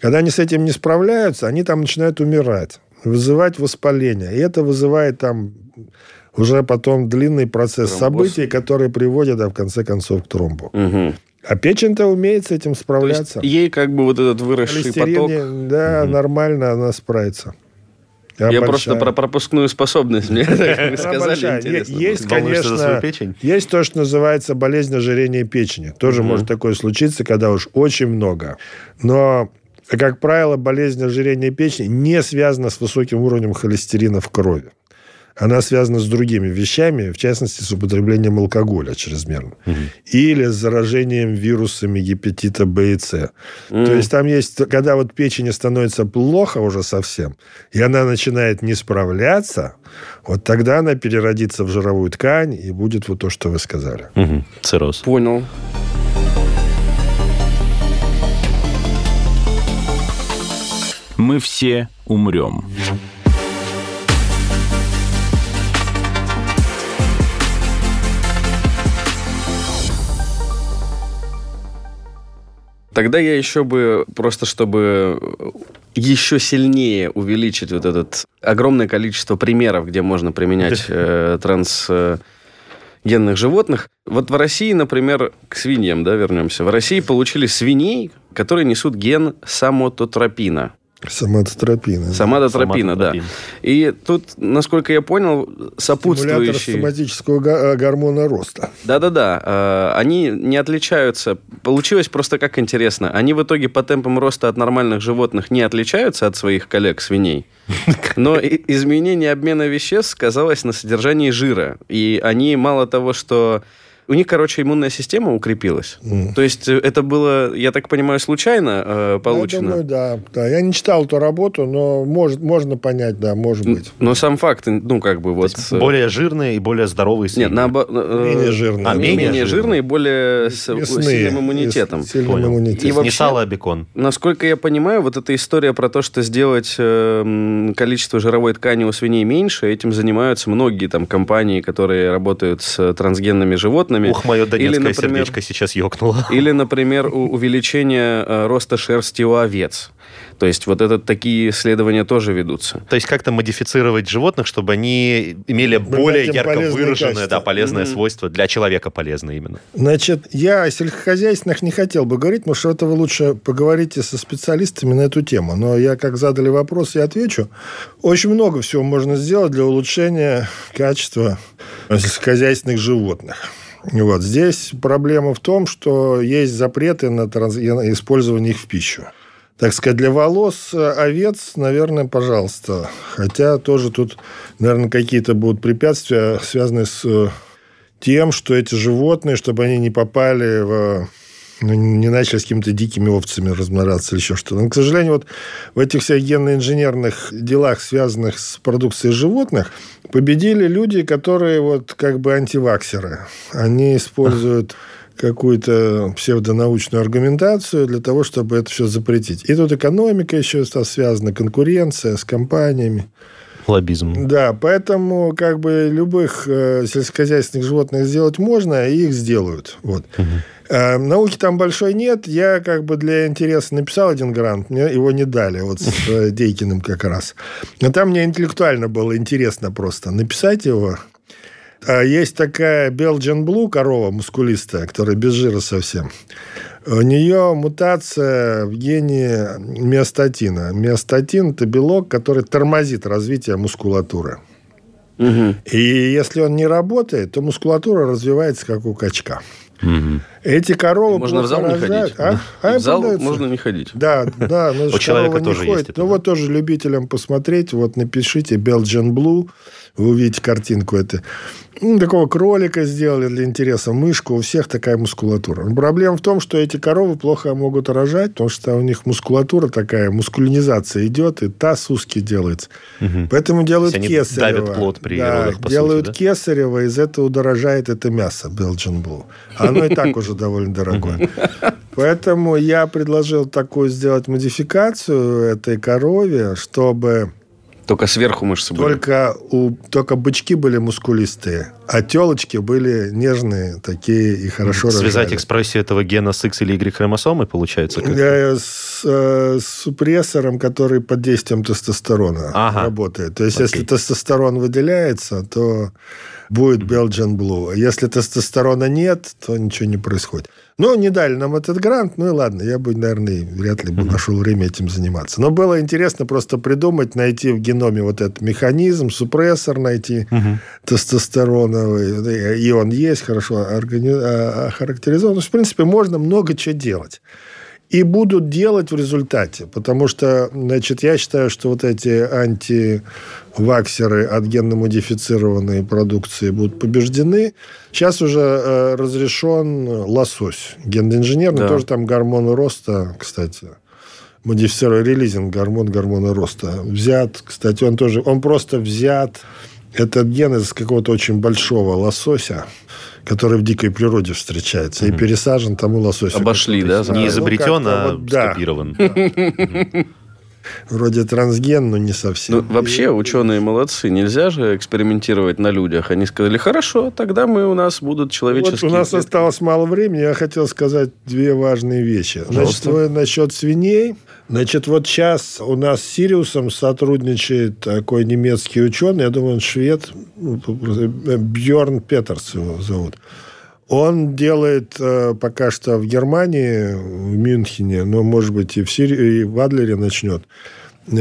Когда они с этим не справляются, они там начинают умирать, вызывать воспаление. И это вызывает там уже потом длинный процесс Тромбоз. событий, которые приводят, а в конце концов, к тромбу. Мгм. А печень-то умеет с этим То справляться. есть ей как бы вот этот выросший поток... не- да, нормально она справится. Я Обольщаю. просто про пропускную способность мне *laughs* сказали. Есть, конечно, печень? есть то, что называется болезнь ожирения печени. Тоже может такое случиться, когда уж очень много. Но, как правило, болезнь ожирения печени не связана с высоким уровнем холестерина в крови. Она связана с другими вещами, в частности, с употреблением алкоголя чрезмерно. Или с заражением вирусами гепатита Б и С. То есть там есть, когда вот печени становится плохо уже совсем, и она начинает не справляться, вот тогда она переродится в жировую ткань и будет вот то, что вы сказали. Мгм. Цирроз. Понял. Мы все умрем. Тогда я еще бы, просто чтобы еще сильнее увеличить вот это огромное количество примеров, где можно применять *laughs* э, трансгенных животных. Вот в России, например, к свиньям, да, вернемся. В России получили свиней, которые несут ген самототропина. Соматотропина. Самототропина, да. И тут, насколько я понял, Стимулятор сопутствующие... соматического га- э, гормона роста. Да-да-да, э, они не отличаются. Получилось просто как интересно. Они в итоге по темпам роста от нормальных животных не отличаются от своих коллег-свиней. *laughs* Но и- изменение обмена веществ сказалось на содержании жира. И они мало того, что... У них, короче, иммунная система укрепилась. То есть э, это было, я так понимаю, случайно э, получено? Я думаю, да, да. Я не читал эту работу, но может, можно понять, да, может быть. Но сам факт, ну, как бы вот... э, Более жирные и более здоровые свиньи. Нет, наоборот... э, Менее жирные. А, менее, менее жирные, более с сильным иммунитетом. С сильным Понял. иммунитетом. И Не вообще- сало, а бекон. Насколько я понимаю, вот эта история про то, что сделать э, количество жировой ткани у свиней меньше, этим занимаются многие там компании, которые работают с трансгенными животными. Ух, мое донецкое Или, например, сердечко сейчас ёкнуло. Или, например, увеличение э, роста шерсти у овец. То есть вот это такие исследования тоже ведутся. То есть как-то модифицировать животных, чтобы они имели более им ярко выраженное, да, полезное свойство для человека полезное именно. Значит, я о сельскохозяйственных не хотел бы говорить, потому что это вы лучше поговорите со специалистами на эту тему. Но я, как задали вопрос, я отвечу. Очень много всего можно сделать для улучшения качества сельскохозяйственных животных. Вот. Здесь проблема в том, что есть запреты на трансген- использование их в пищу. Так сказать, для волос э, овец, наверное, пожалуйста. Хотя тоже тут, наверное, какие-то будут препятствия, связанные с э, тем, что эти животные, чтобы они не попали в ну, не начали с какими-то дикими овцами размножаться или еще что-то. Но, к сожалению, вот в этих всех генно-инженерных делах, связанных с продукцией животных, победили люди, которые вот как бы антиваксеры. Они используют какую-то псевдонаучную аргументацию для того, чтобы это все запретить. И тут экономика еще связана, конкуренция с компаниями. Лоббизм. Да, поэтому как бы любых э, сельскохозяйственных животных сделать можно, и их сделают. Вот. Угу. Э, науки там большой нет. Я как бы для интереса написал один грант. Мне его не дали. Вот с э, *laughs* Дейкиным как раз. Но там мне интеллектуально было интересно просто написать его. А есть такая Belgian Blue корова мускулистая, которая без жира совсем. У нее мутация в гене миостатина. Миостатин – это белок, который тормозит развитие мускулатуры. Угу. И если он не работает, то мускулатура развивается как у качка. Угу. Эти коровы можно в зал не ходить. А? А в зал продается. можно не ходить. Да, да. Но у человека тоже ходит. есть это. Ну, вот тоже любителям посмотреть, вот напишите Belgian Blue, вы увидите картинку. Это ну, такого кролика сделали для интереса, мышку. У всех такая мускулатура. Проблема в том, что эти коровы плохо могут рожать, потому что у них мускулатура такая, мускулинизация идет, и таз узкий делается. Угу. Поэтому делают они кесарево. давят плод при да, родах, по делают сути, да? кесарево, из этого дорожает это мясо Belgian Blue. Оно и так *laughs* уже довольно дорогое. *laughs* Поэтому я предложил такую сделать модификацию этой корове, чтобы только сверху мышцы были. Только, у, только бычки были мускулистые, а телочки были нежные, такие и хорошо Связать рожали. экспрессию этого гена с X или Y хромосомой, получается? Как Я с, э, супрессором, который под действием тестостерона ага. работает. То есть, Окей. если тестостерон выделяется, то будет Belgian Blue. Если тестостерона нет, то ничего не происходит. Ну, не дали нам этот грант, ну и ладно, я бы, наверное, вряд ли бы нашел время этим заниматься. Но было интересно просто придумать, найти в геноме вот этот механизм, супрессор найти угу. Тестостероновый, и он есть, хорошо органи... А, охарактеризован. В принципе, можно много чего делать и будут делать в результате. Потому что, значит, я считаю, что вот эти антиваксеры от генно-модифицированной продукции будут побеждены. Сейчас уже э, разрешен лосось. Генно-инженерный да. тоже там гормоны роста, кстати модифицированный релизинг, гормон гормона роста. Взят, кстати, он тоже, он просто взят, этот ген из какого-то очень большого лосося, который в дикой природе встречается, mm-hmm. и пересажен тому лососю. Обошли, да? Не изобретен, ну, а вот, скопирован. Да. *laughs* Вроде трансген, но не совсем. Ну, вообще, ученые молодцы. Нельзя же экспериментировать на людях. Они сказали, хорошо, тогда мы у нас будут человеческие... Вот у нас осталось мало времени. Я хотел сказать две важные вещи. Значит, насчет свиней. Значит, вот сейчас у нас с Сириусом сотрудничает такой немецкий ученый, я думаю, он швед, ну, Бьорн Петерс его зовут. Он делает э, пока что в Германии, в Мюнхене, но, может быть, и в, Сирии, и в Адлере начнет.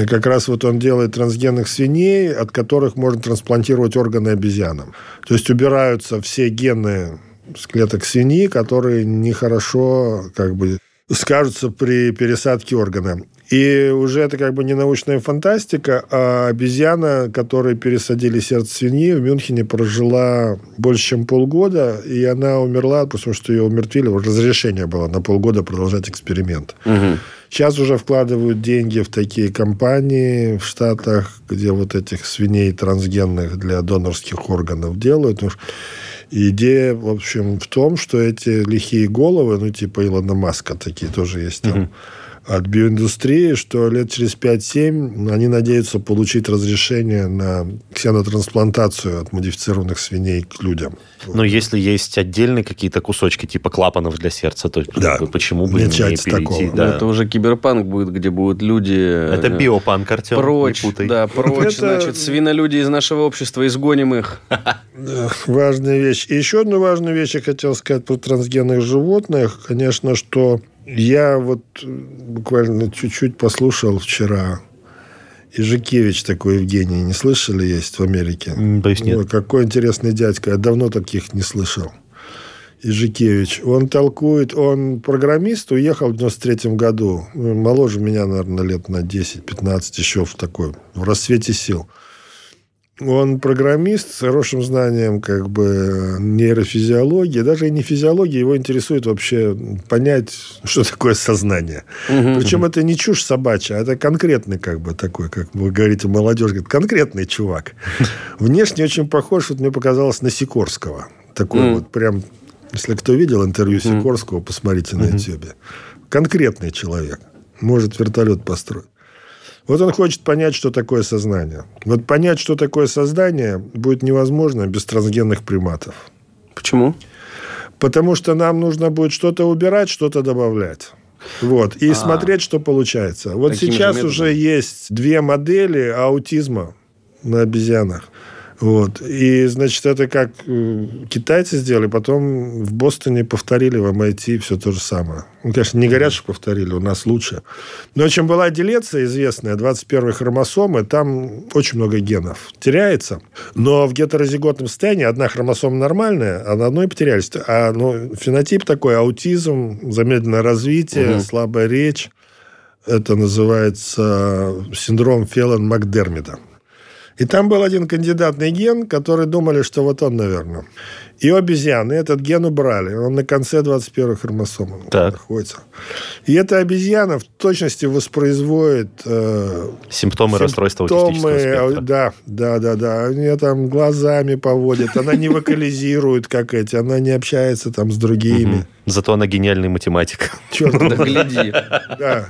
Как раз вот он делает трансгенных свиней, от которых можно трансплантировать органы обезьянам. То есть убираются все гены с клеток свиньи, которые нехорошо как бы скажутся при пересадке органа. И уже это как бы не научная фантастика, а обезьяна, которой пересадили сердце свиньи, в Мюнхене прожила больше, чем полгода, и она умерла, потому что ее умертвили, разрешение было на полгода продолжать эксперимент. Угу. Сейчас уже вкладывают деньги в такие компании в Штатах, где вот этих свиней трансгенных для донорских органов делают. Идея, в общем, в том, что эти лихие головы, ну, типа Илона Маска такие тоже есть там, угу от биоиндустрии, что лет через 5-7 они надеются получить разрешение на ксенотрансплантацию от модифицированных свиней к людям. Но если есть отдельные какие-то кусочки типа клапанов для сердца, то да. почему бы не перейти? Такого. Да. это уже киберпанк будет, где будут люди... Это э, биопанк, Артем, прочь, не путай. Да, *laughs* прочь, это... значит, свинолюди из нашего общества, изгоним их. *laughs* Важная вещь. И еще одну важную вещь я хотел сказать про трансгенных животных. Конечно, что я вот э, буквально чуть-чуть послушал вчера. Ижикевич такой Евгений, не слышали, есть в Америке? Боюсь, нет. Ой, какой интересный дядька. Я давно таких не слышал. Ижикевич. Он толкует, он программист, уехал в 93 году. Моложе меня, наверное, лет на 10-15 еще в такой, в рассвете сил. Он программист с хорошим знанием как бы нейрофизиологии. Даже и не физиологии, его интересует вообще понять, *laughs* что такое сознание. Угу, Причем это не чушь собачья, а это конкретный как бы такой, как вы говорите, молодежь, говорит, конкретный чувак. *laughs* Внешне очень похож, вот мне показалось, на Сикорского. Такой mm. вот прям, если кто видел интервью Сикорского, посмотрите на YouTube. Конкретный человек. Может вертолет построить. Вот он хочет понять, что такое сознание. Вот понять, что такое сознание, будет невозможно без трансгенных приматов. Почему? Потому что нам нужно будет что-то убирать, что-то добавлять. Вот. И А-а-а. смотреть, что получается. Вот Таким сейчас же уже есть две модели аутизма на обезьянах. Вот. И, значит, это как э, китайцы сделали, потом в Бостоне повторили, в MIT все то же самое. Ну, конечно, не говорят, что повторили, у нас лучше. Но чем была делеция известная, 21 хромосомы, там очень много генов теряется. Но в гетерозиготном состоянии одна хромосома нормальная, а на одной потерялись. А ну, фенотип такой, аутизм, замедленное развитие, угу. слабая речь. Это называется синдром Феллон-Макдермида. И там был один кандидатный ген, который думали, что вот он, наверное. И у обезьяны этот ген убрали. Он на конце 21 хромосомы так. находится. И эта обезьяна в точности воспроизводит... Э, симптомы, расстройства аутистического спектра. Да, да, да, да. Они там глазами поводит. Она не вокализирует, как эти. Она не общается там с другими. Зато она гениальный математик. Черт, да гляди. Да.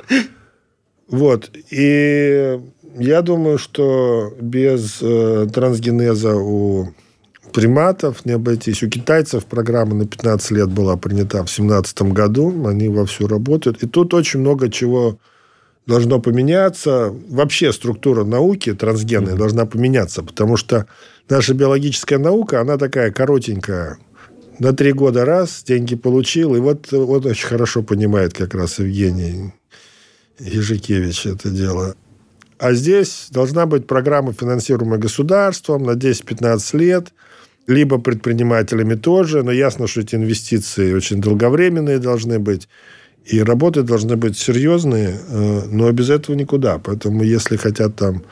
Вот. И я думаю, что без э, трансгенеза у приматов не обойтись. У китайцев программа на 15 лет была принята в 2017 году. Они вовсю работают. И тут очень много чего должно поменяться. Вообще структура науки трансгенной mm-hmm. должна поменяться, потому что наша биологическая наука, она такая коротенькая. На три года раз деньги получил, и вот он очень хорошо понимает как раз Евгений Ежикевич это дело. А здесь должна быть программа, финансируемая государством на 10-15 лет, либо предпринимателями тоже, но ясно, что эти инвестиции очень долговременные должны быть. И работы должны быть серьезные, э, но без этого никуда. Поэтому если хотят там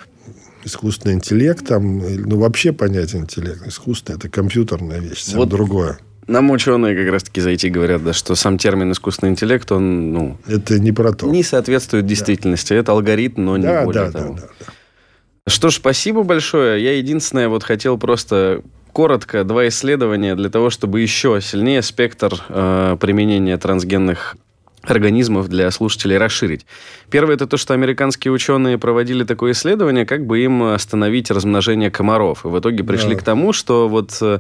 искусственный интеллект, там, ну, вообще понятие интеллект, искусственный, это компьютерная вещь, совсем вот другое. Нам ученые как раз-таки зайти говорят, да, что сам термин искусственный интеллект, он, ну... Это не про то. Не соответствует действительности. Да. Это алгоритм, но не да, более да, того. Да, да, да. Что ж, спасибо большое. Я единственное вот хотел просто коротко два исследования для того, чтобы еще сильнее спектр э, применения трансгенных организмов для слушателей расширить. Первое это то, что американские ученые проводили такое исследование, как бы им остановить размножение комаров. И в итоге пришли да. к тому, что вот э,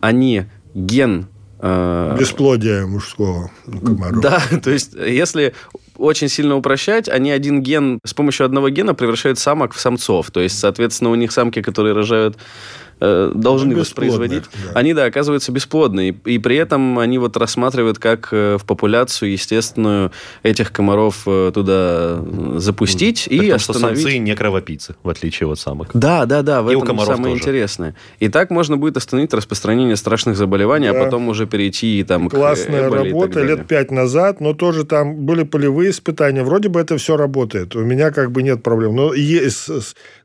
они ген э, Бесплодие мужского комаров. Да, *laughs* то есть если очень сильно упрощать, они один ген, с помощью одного гена превращают самок в самцов. То есть, соответственно, у них самки, которые рожают э, должны воспроизводить, да. они, да, оказываются бесплодны. И, и при этом они вот рассматривают, как э, в популяцию естественную этих комаров э, туда запустить mm. и Потому остановить. что самцы не кровопийцы, в отличие от самок. Да, да, да, в и этом самое тоже. интересное. И так можно будет остановить распространение страшных заболеваний, а да. а потом уже перейти и там Классная к работа лет пять назад, но тоже там были полевые испытания. Вроде бы это все работает. У меня как бы нет проблем. Но, есть,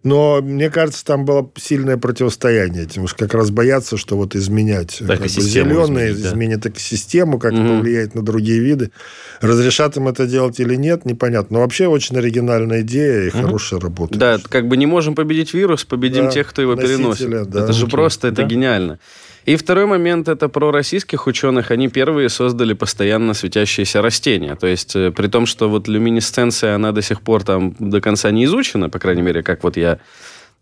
но мне кажется, там было сильное противостояние состояние этим. Уж как раз боятся, что вот изменять как бы, зеленые, изменить, да. изменит экосистему, как угу. это повлияет на другие виды. Разрешат им это делать или нет, непонятно. Но вообще очень оригинальная идея и угу. хорошая работа. Да, как бы не можем победить вирус, победим да, тех, кто его переносит. Да, это же просто, это да. гениально. И второй момент это про российских ученых. Они первые создали постоянно светящиеся растения. То есть, э, при том, что вот люминесценция, она до сих пор там до конца не изучена, по крайней мере, как вот я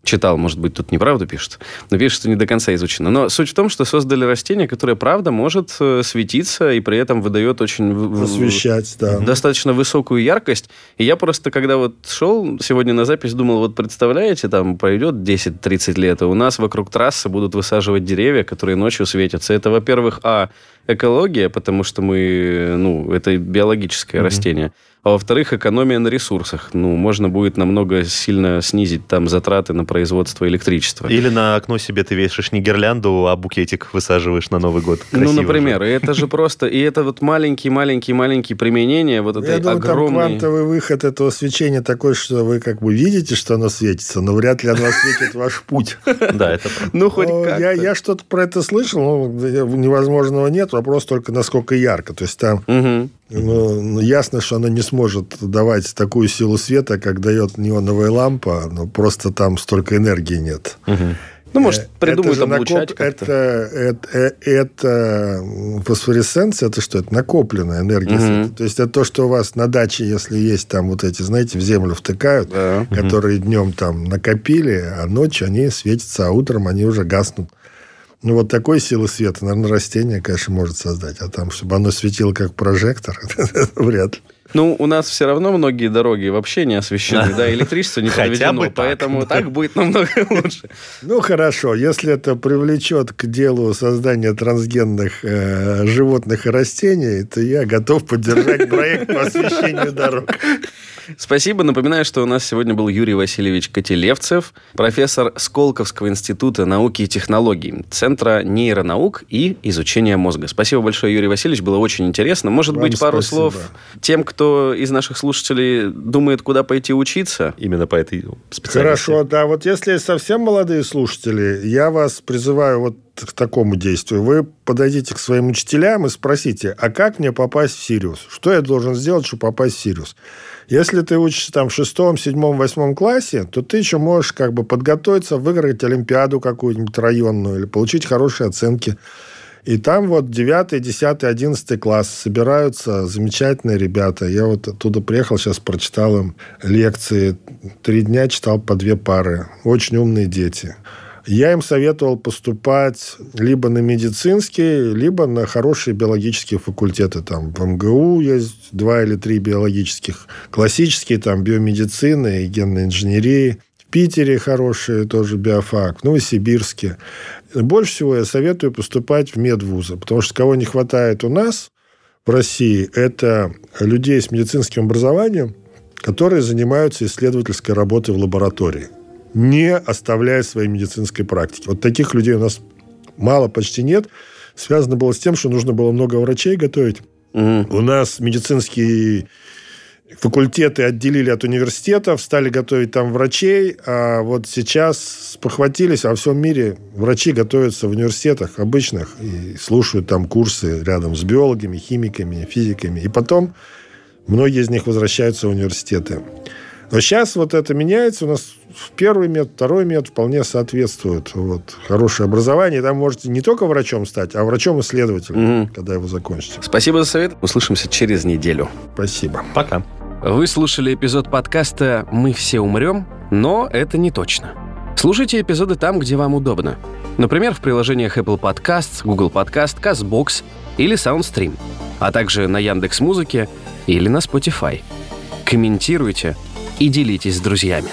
читал, может быть, тут неправду пишет, но пишет, что не до конца изучено. Но суть в том, что создали растение, которое, правда, может э, светиться и при этом выдает очень... Освещать, да. Достаточно высокую яркость. И я просто, когда вот шел сегодня на запись, думал, вот представляете, там пройдет 10-30 лет, и у нас вокруг трассы будут высаживать деревья, которые ночью светятся. Это, во-первых, а, экология, потому что мы, ну, это биологическое mm-hmm. растение. А во-вторых, экономия на ресурсах. Ну, можно будет намного сильно снизить там затраты на производство электричества. Или на окно себе ты вешаешь не гирлянду, а букетик высаживаешь на Новый год. Красиво ну, например, же. это же *laughs* просто... И это вот маленькие-маленькие-маленькие применения вот этой Я думаю, огромной... там квантовый выход этого свечения такой, что вы как бы видите, что оно светится, но вряд ли оно светит ваш путь. *laughs* Да, это Ну, хоть как Я что-то про это слышал, но невозможного нет, вопрос только насколько ярко. То есть там ну, ну, ясно, что она не сможет давать такую силу света, как дает неоновая лампа, но просто там столько энергии нет. Угу. Ну, может, придумают это облучать накоп... это, это, э, это фосфоресценция, это что? Это накопленная энергия. Угу. То есть, это то, что у вас на даче, если есть там вот эти, знаете, в землю втыкают, да. которые угу. днем там накопили, а ночью они светятся, а утром они уже гаснут. Ну, вот такой силы света, наверное, растение, конечно, может создать. А там, чтобы оно светило как прожектор, *laughs* вряд ли. Ну, у нас все равно многие дороги вообще не освещены, да, *laughs* электричество не подведено, поэтому так будет намного *laughs* лучше. Ну, хорошо, если это привлечет к делу создания трансгенных э, животных и растений, то я готов поддержать проект по освещению дорог. Спасибо. Напоминаю, что у нас сегодня был Юрий Васильевич Котелевцев, профессор Сколковского института науки и технологий, Центра нейронаук и изучения мозга. Спасибо большое, Юрий Васильевич. Было очень интересно. Может Вам быть, пару спасибо. слов тем, кто из наших слушателей думает, куда пойти учиться? Именно по этой специальности. Хорошо, да. Вот если совсем молодые слушатели, я вас призываю вот к такому действию. Вы подойдите к своим учителям и спросите, а как мне попасть в Сириус? Что я должен сделать, чтобы попасть в Сириус? Если ты учишься там в шестом, седьмом, восьмом классе, то ты еще можешь как бы подготовиться, выиграть Олимпиаду какую-нибудь районную или получить хорошие оценки. И там вот 9, 10, 11 класс собираются замечательные ребята. Я вот оттуда приехал, сейчас прочитал им лекции. Три дня читал по две пары. Очень умные дети. Я им советовал поступать либо на медицинские, либо на хорошие биологические факультеты. Там в МГУ есть два или три биологических. Классические, там биомедицины и генной инженерии. В Питере хорошие тоже биофак, в Новосибирске. Больше всего я советую поступать в медвузы, потому что кого не хватает у нас в России, это людей с медицинским образованием, которые занимаются исследовательской работой в лаборатории не оставляя своей медицинской практики. Вот таких людей у нас мало, почти нет. Связано было с тем, что нужно было много врачей готовить. Угу. У нас медицинские факультеты отделили от университетов, стали готовить там врачей, а вот сейчас похватились, а во всем мире врачи готовятся в университетах обычных и слушают там курсы рядом с биологами, химиками, физиками. И потом многие из них возвращаются в университеты. Но сейчас вот это меняется. У нас первый метод, второй метод вполне соответствует. Вот, хорошее образование. Там можете не только врачом стать, а врачом-исследователем, угу. когда его закончите. Спасибо за совет. Услышимся через неделю. Спасибо. Пока. Вы слушали эпизод подкаста «Мы все умрем», но это не точно. Слушайте эпизоды там, где вам удобно. Например, в приложениях Apple Podcasts, Google Podcast, CastBox или SoundStream, а также на Яндекс Музыке или на Spotify. Комментируйте – и делитесь с друзьями.